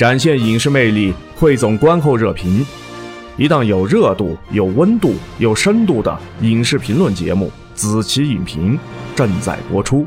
展现影视魅力，汇总观后热评。一档有热度、有温度、有深度的影视评论节目《子期影评》正在播出。